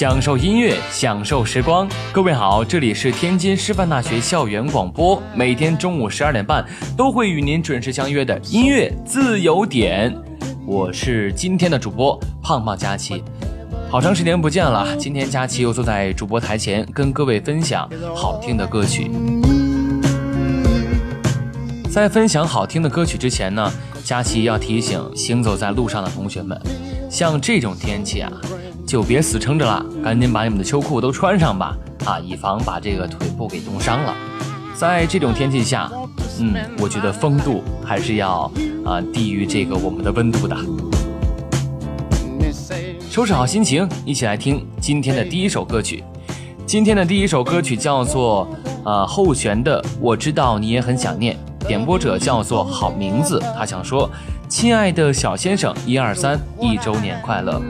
享受音乐，享受时光。各位好，这里是天津师范大学校园广播，每天中午十二点半都会与您准时相约的音乐自由点。我是今天的主播胖胖佳琪，好长时间不见了，今天佳琪又坐在主播台前跟各位分享好听的歌曲。在分享好听的歌曲之前呢，佳琪要提醒行走在路上的同学们，像这种天气啊。就别死撑着了，赶紧把你们的秋裤都穿上吧，啊，以防把这个腿部给冻伤了。在这种天气下，嗯，我觉得风度还是要啊低于这个我们的温度的。收拾好心情，一起来听今天的第一首歌曲。今天的第一首歌曲叫做呃后弦的，我知道你也很想念。点播者叫做好名字，他想说，亲爱的小先生，一二三，一周年快乐。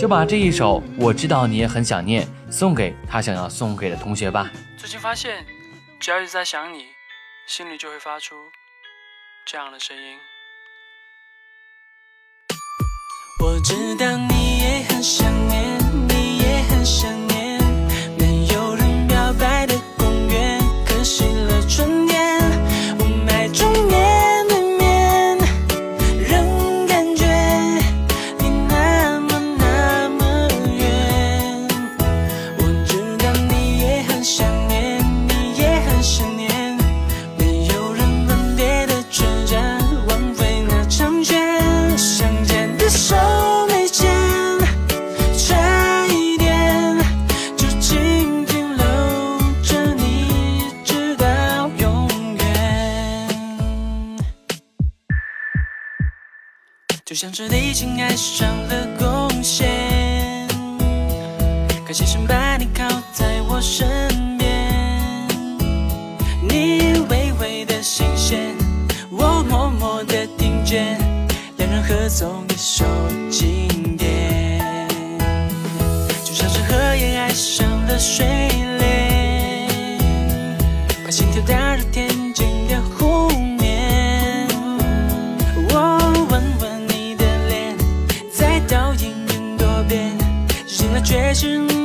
就把这一首《我知道你也很想念》送给他想要送给的同学吧。最近发现，只要一直在想你，心里就会发出这样的声音。我知道你也很想念，你也很想就像是已经爱上了贡献，可惜神把你靠在我身边，你微微的心弦，我默默的听见，两人合奏一首经典，就像是荷叶爱上了水却是梦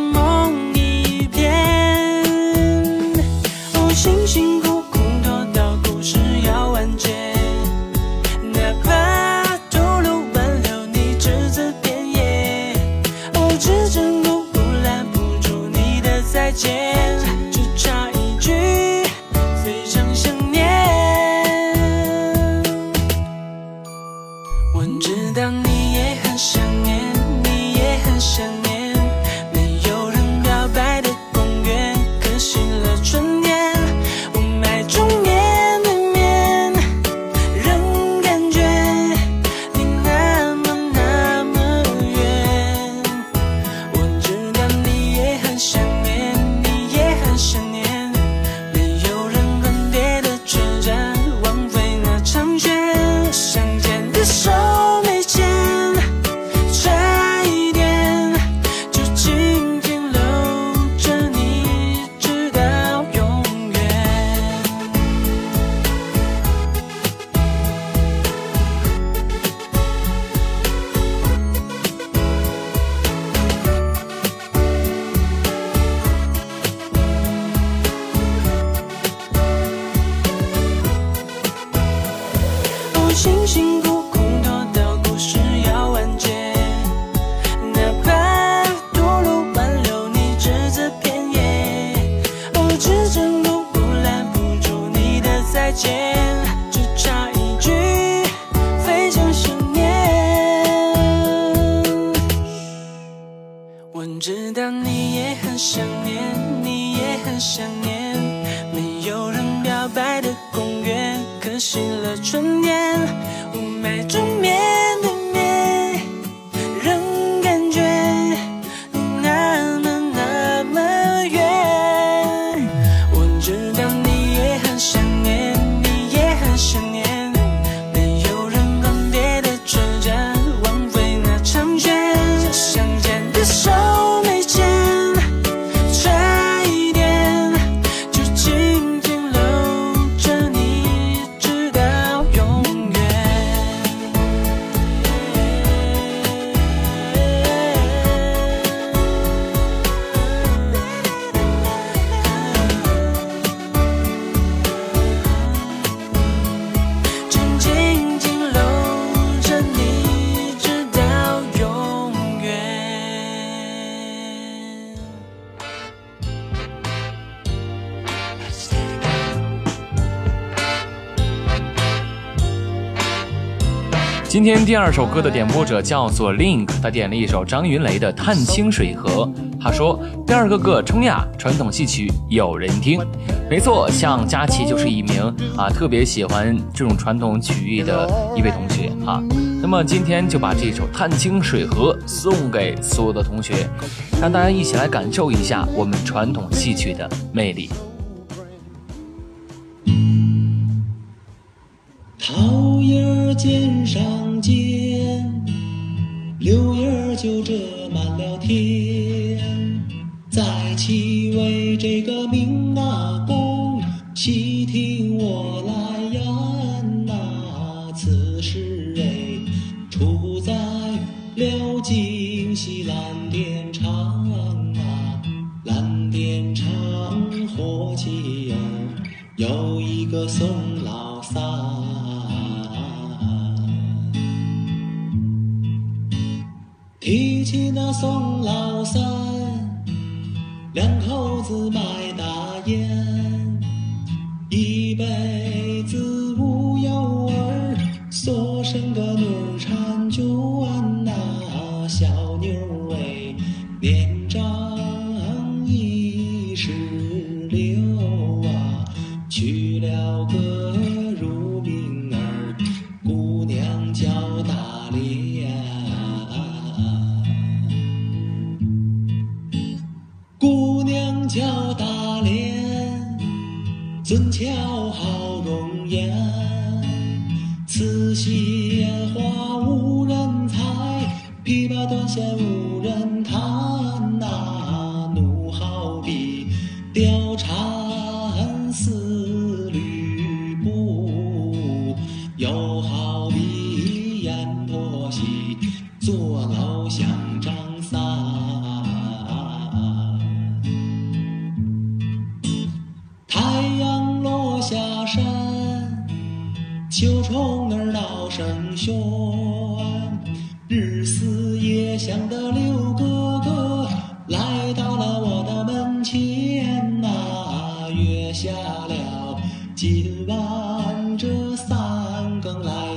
星星今天第二首歌的点播者叫做 Link，他点了一首张云雷的《探清水河》。他说：“第二个歌冲呀，传统戏曲有人听。”没错，像佳琪就是一名啊特别喜欢这种传统曲艺的一位同学啊。那么今天就把这首《探清水河》送给所有的同学，让大家一起来感受一下我们传统戏曲的魅力。桃叶尖上。卖大烟。无人看呐奴好比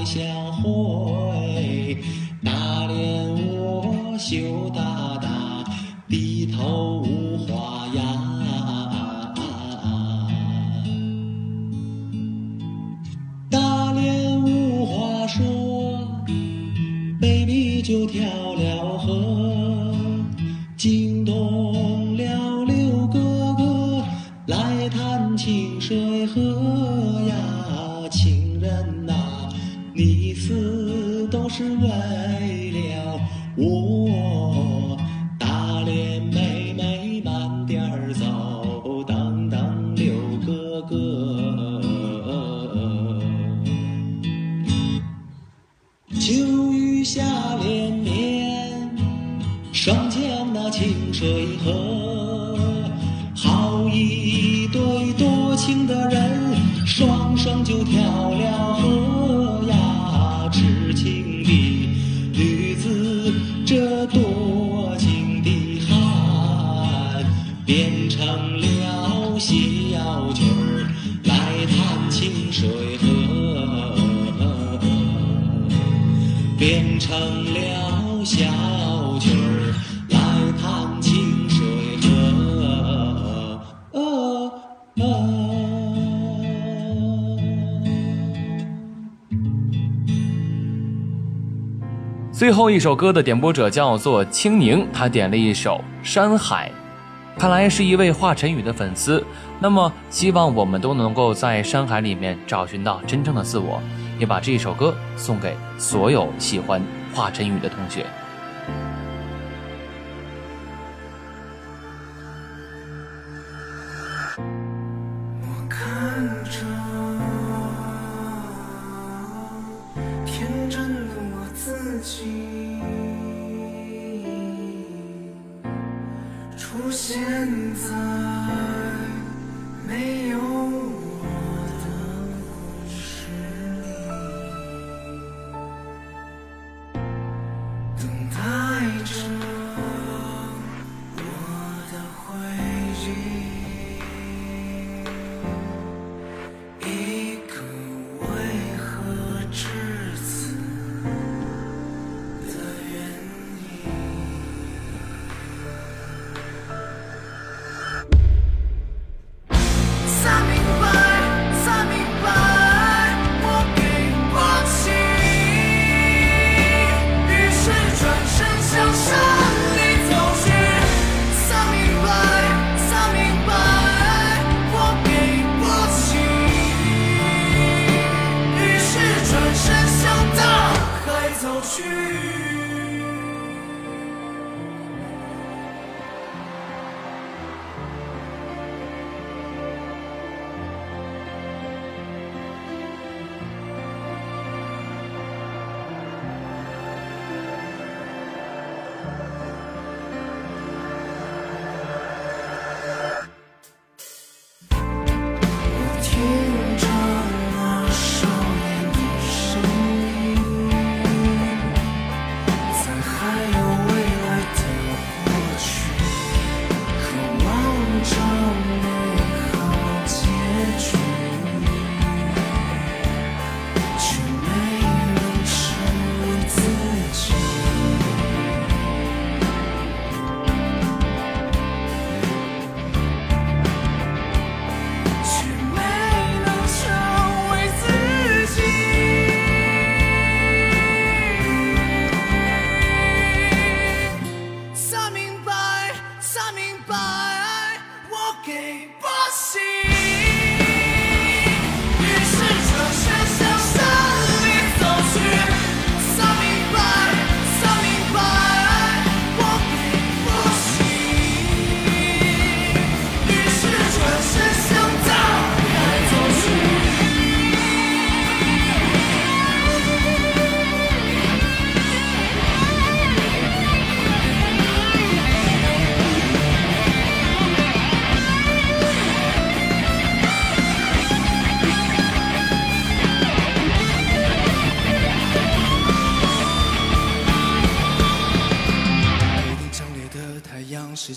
相会大莲我羞答答低头最后一首歌的点播者叫做青宁，他点了一首《山海》，看来是一位华晨宇的粉丝。那么，希望我们都能够在山海里面找寻到真正的自我，也把这一首歌送给所有喜欢华晨宇的同学。心出现在。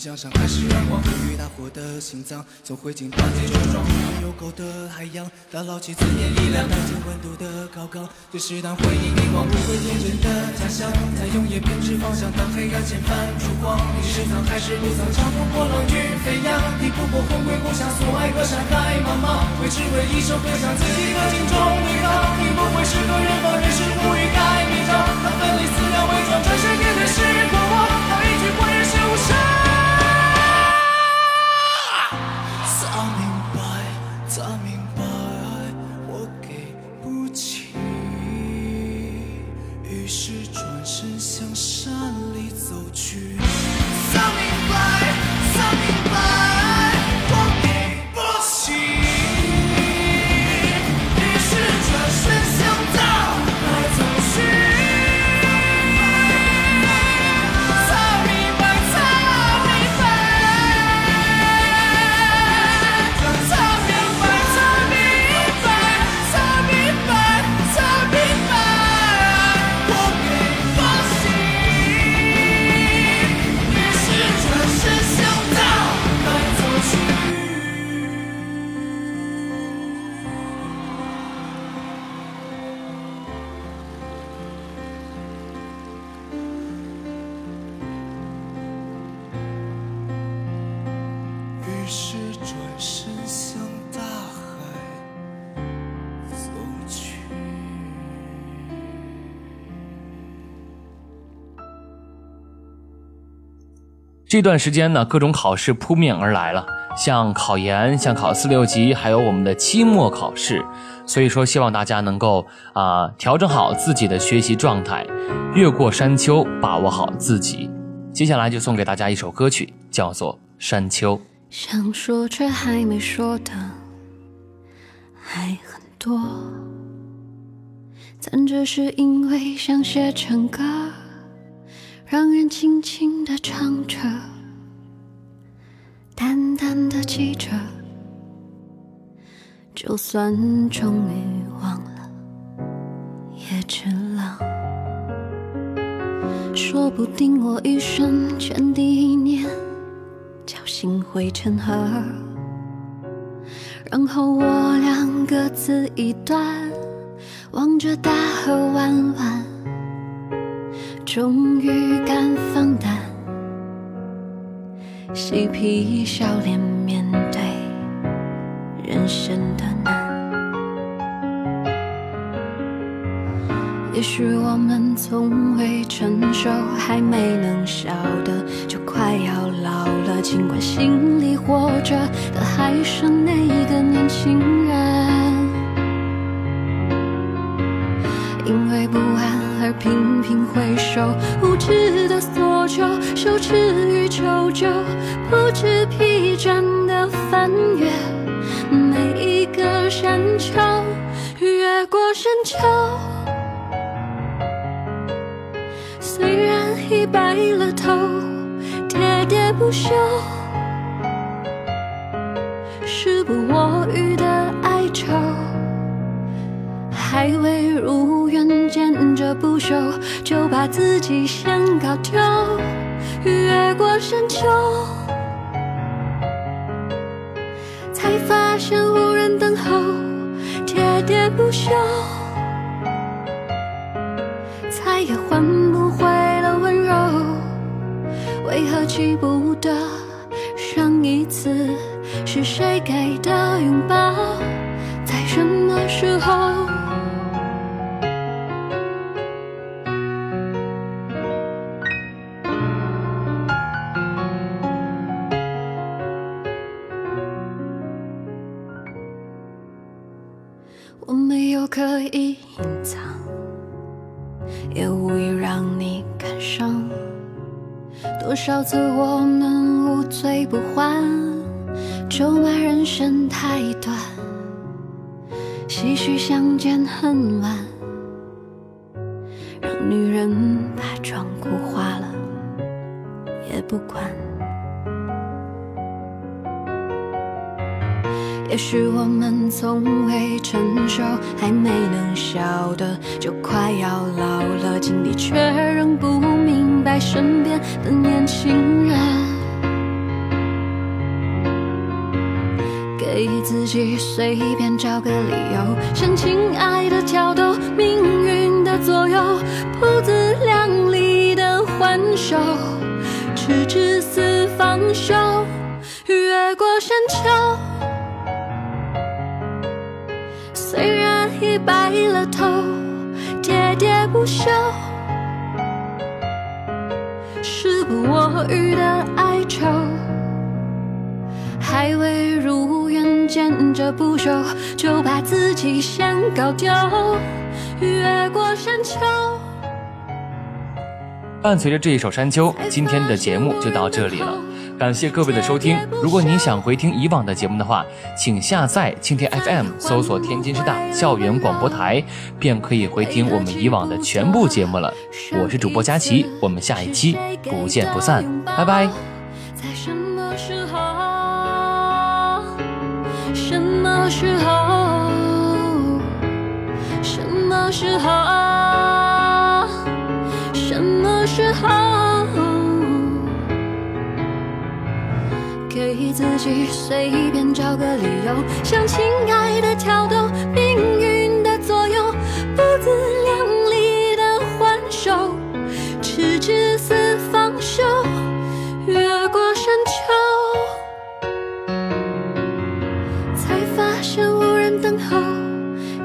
向上，还是远望？与大火的心脏从灰烬到地中装有够的海洋，打捞起尊严力量，看见温度的高岗。这是当回忆凝望，不会天真的假象，在永夜编织方向，当黑暗前泛出光。你是藏还是不藏？长风破浪与飞扬，你不过魂归故乡，所爱隔山海茫茫。为只为一首歌，向自己的心中对抗。你不会是个人放，也是不欲盖弥彰。他奋力撕掉伪装，转身面对是这段时间呢，各种考试扑面而来了，像考研，像考四六级，还有我们的期末考试。所以说，希望大家能够啊调整好自己的学习状态，越过山丘，把握好自己。接下来就送给大家一首歌曲，叫做《山丘》。想说却还没说的还很多，但只是因为想写成歌，让人轻轻地唱着，淡淡的记着。就算终于忘了，也值了。说不定我一生前第一年，侥幸会成河，然后我俩各自一端，望着大河弯弯，终于敢放胆，嬉皮笑脸面对人生的难。也许我们从未成熟，还没能晓得，就快要老了。尽管心里活着的还是那个年轻人，因为不而频频回首，无知的索求，羞耻与求救，不知疲倦的翻越每一个山丘，越过山丘。虽然已白了头，喋喋不休，时不我予的哀愁，还未如愿见着不朽，就把自己先搞丢。越过山丘，才发现无人等候，喋喋不休。再也换不回了温柔，为何记不得上一次是谁给的拥抱，在什么时候？女人把妆哭花了也不管。也许我们从未成熟，还没能晓得，就快要老了，经历却仍不明白身边的年轻人。给自己随便找个理由，向亲爱的挑逗，命运的左右，自量力的还手，直至死方休，越过山丘。虽然已白了头，喋喋不休，时不我予的哀愁，还未如愿见着不朽，就把自己先搞丢。越过山丘。伴随着这一首《山丘》，今天的节目就到这里了。感谢各位的收听。如果你想回听以往的节目的话，请下载蜻蜓 FM，搜索“天津师大校园广播台”，便可以回听我们以往的全部节目了。我是主播佳琪，我们下一期不见不散，拜拜。在什么时候？什么时候？什么时候？己随便找个理由，向亲爱的挑逗，命运的左右，不自量力的还手，直至死方休，越过山丘，才发现无人等候，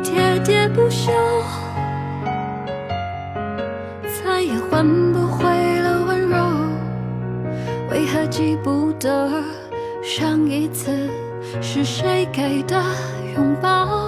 喋喋不休，再也换不回了温柔，为何？记不得上一次是谁给的拥抱？